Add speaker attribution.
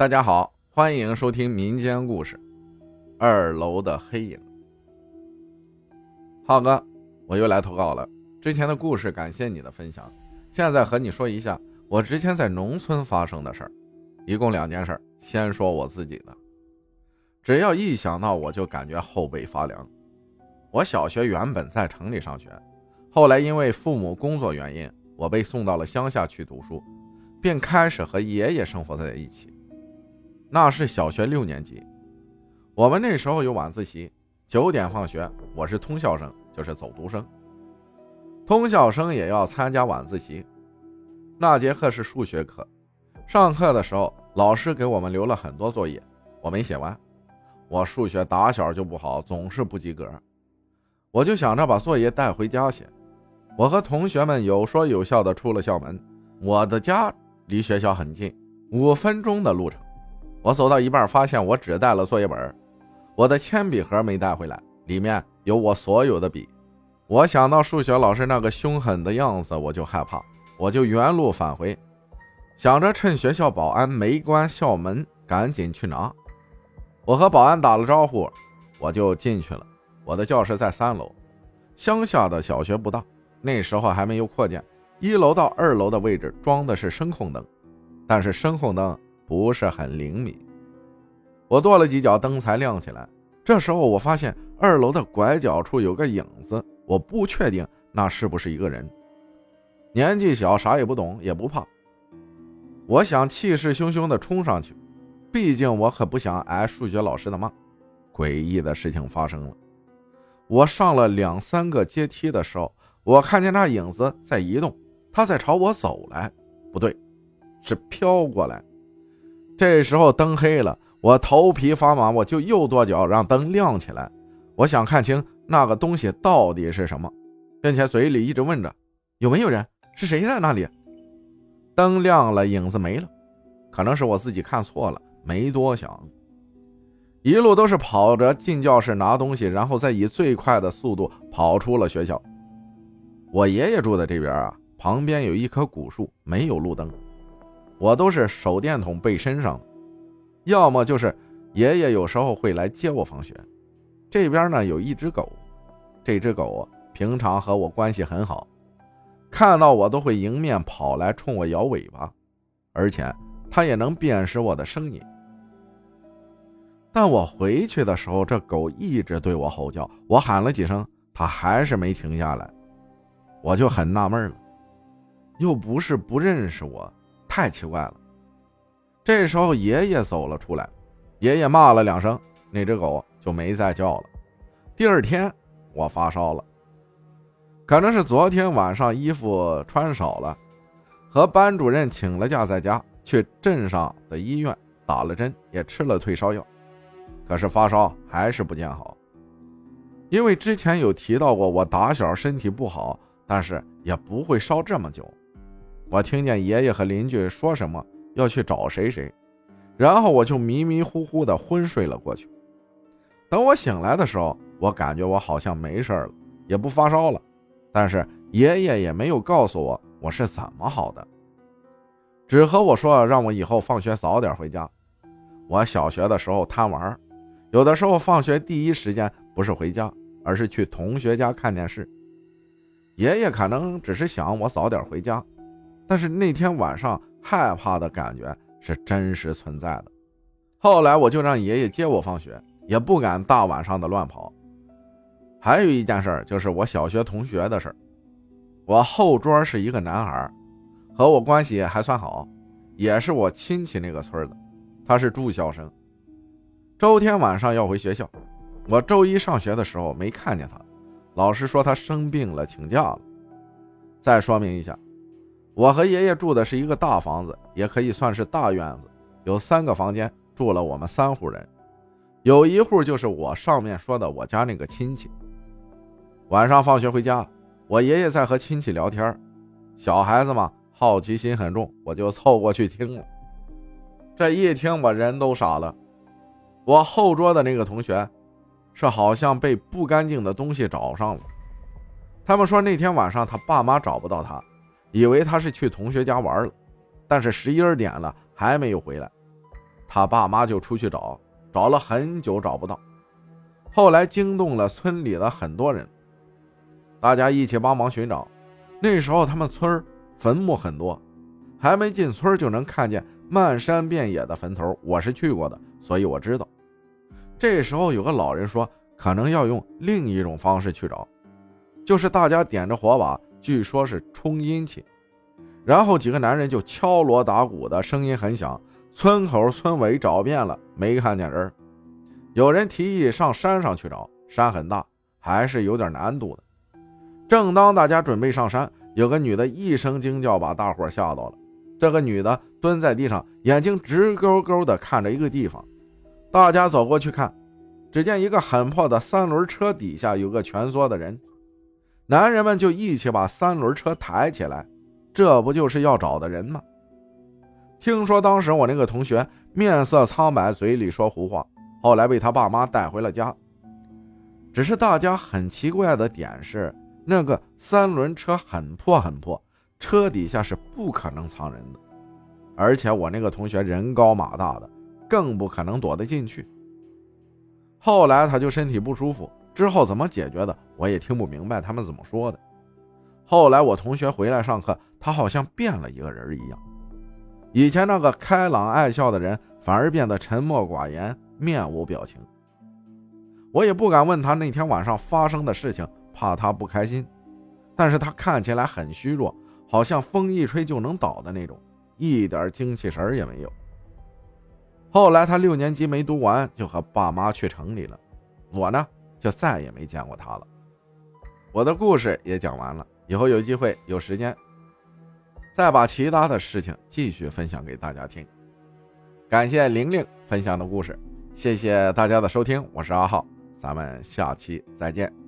Speaker 1: 大家好，欢迎收听民间故事《二楼的黑影》。浩哥，我又来投稿了。之前的故事感谢你的分享，现在和你说一下我之前在农村发生的事儿，一共两件事。先说我自己的，只要一想到我就感觉后背发凉。我小学原本在城里上学，后来因为父母工作原因，我被送到了乡下去读书，并开始和爷爷生活在一起。那是小学六年级，我们那时候有晚自习，九点放学。我是通校生，就是走读生。通校生也要参加晚自习。那节课是数学课，上课的时候，老师给我们留了很多作业，我没写完。我数学打小就不好，总是不及格。我就想着把作业带回家写。我和同学们有说有笑的出了校门。我的家离学校很近，五分钟的路程。我走到一半，发现我只带了作业本，我的铅笔盒没带回来，里面有我所有的笔。我想到数学老师那个凶狠的样子，我就害怕，我就原路返回，想着趁学校保安没关校门，赶紧去拿。我和保安打了招呼，我就进去了。我的教室在三楼，乡下的小学不大，那时候还没有扩建，一楼到二楼的位置装的是声控灯，但是声控灯。不是很灵敏，我跺了几脚，灯才亮起来。这时候我发现二楼的拐角处有个影子，我不确定那是不是一个人。年纪小，啥也不懂，也不怕。我想气势汹汹地冲上去，毕竟我可不想挨数学老师的骂。诡异的事情发生了，我上了两三个阶梯的时候，我看见那影子在移动，他在朝我走来，不对，是飘过来。这时候灯黑了，我头皮发麻，我就又跺脚让灯亮起来。我想看清那个东西到底是什么，并且嘴里一直问着：“有没有人？是谁在那里？”灯亮了，影子没了，可能是我自己看错了，没多想，一路都是跑着进教室拿东西，然后再以最快的速度跑出了学校。我爷爷住在这边啊，旁边有一棵古树，没有路灯。我都是手电筒背身上，要么就是爷爷有时候会来接我放学。这边呢有一只狗，这只狗平常和我关系很好，看到我都会迎面跑来冲我摇尾巴，而且它也能辨识我的声音。但我回去的时候，这狗一直对我吼叫，我喊了几声，它还是没停下来，我就很纳闷了，又不是不认识我。太奇怪了。这时候爷爷走了出来，爷爷骂了两声，那只狗就没再叫了。第二天我发烧了，可能是昨天晚上衣服穿少了，和班主任请了假，在家去镇上的医院打了针，也吃了退烧药，可是发烧还是不见好。因为之前有提到过，我打小身体不好，但是也不会烧这么久。我听见爷爷和邻居说什么要去找谁谁，然后我就迷迷糊糊的昏睡了过去。等我醒来的时候，我感觉我好像没事了，也不发烧了，但是爷爷也没有告诉我我是怎么好的，只和我说让我以后放学早点回家。我小学的时候贪玩，有的时候放学第一时间不是回家，而是去同学家看电视。爷爷可能只是想我早点回家。但是那天晚上害怕的感觉是真实存在的。后来我就让爷爷接我放学，也不敢大晚上的乱跑。还有一件事就是我小学同学的事我后桌是一个男孩，和我关系还算好，也是我亲戚那个村的。他是住校生，周天晚上要回学校。我周一上学的时候没看见他，老师说他生病了，请假了。再说明一下。我和爷爷住的是一个大房子，也可以算是大院子，有三个房间，住了我们三户人，有一户就是我上面说的我家那个亲戚。晚上放学回家，我爷爷在和亲戚聊天，小孩子嘛，好奇心很重，我就凑过去听了。这一听，我人都傻了。我后桌的那个同学，是好像被不干净的东西找上了。他们说那天晚上他爸妈找不到他。以为他是去同学家玩了，但是十一二点了还没有回来。他爸妈就出去找，找了很久找不到，后来惊动了村里的很多人，大家一起帮忙寻找。那时候他们村坟墓很多，还没进村就能看见漫山遍野的坟头。我是去过的，所以我知道。这时候有个老人说，可能要用另一种方式去找，就是大家点着火把，据说是冲阴气。然后几个男人就敲锣打鼓的声音很响，村口村尾找遍了，没看见人。有人提议上山上去找，山很大，还是有点难度的。正当大家准备上山，有个女的一声惊叫，把大伙吓到了。这个女的蹲在地上，眼睛直勾勾的看着一个地方。大家走过去看，只见一个很破的三轮车底下有个蜷缩的人。男人们就一起把三轮车抬起来。这不就是要找的人吗？听说当时我那个同学面色苍白，嘴里说胡话，后来被他爸妈带回了家。只是大家很奇怪的点是，那个三轮车很破很破，车底下是不可能藏人的，而且我那个同学人高马大的，更不可能躲得进去。后来他就身体不舒服，之后怎么解决的，我也听不明白他们怎么说的。后来我同学回来上课。他好像变了一个人一样，以前那个开朗爱笑的人反而变得沉默寡言，面无表情。我也不敢问他那天晚上发生的事情，怕他不开心。但是他看起来很虚弱，好像风一吹就能倒的那种，一点精气神也没有。后来他六年级没读完，就和爸妈去城里了。我呢，就再也没见过他了。我的故事也讲完了，以后有机会有时间。再把其他的事情继续分享给大家听。感谢玲玲分享的故事，谢谢大家的收听，我是阿浩，咱们下期再见。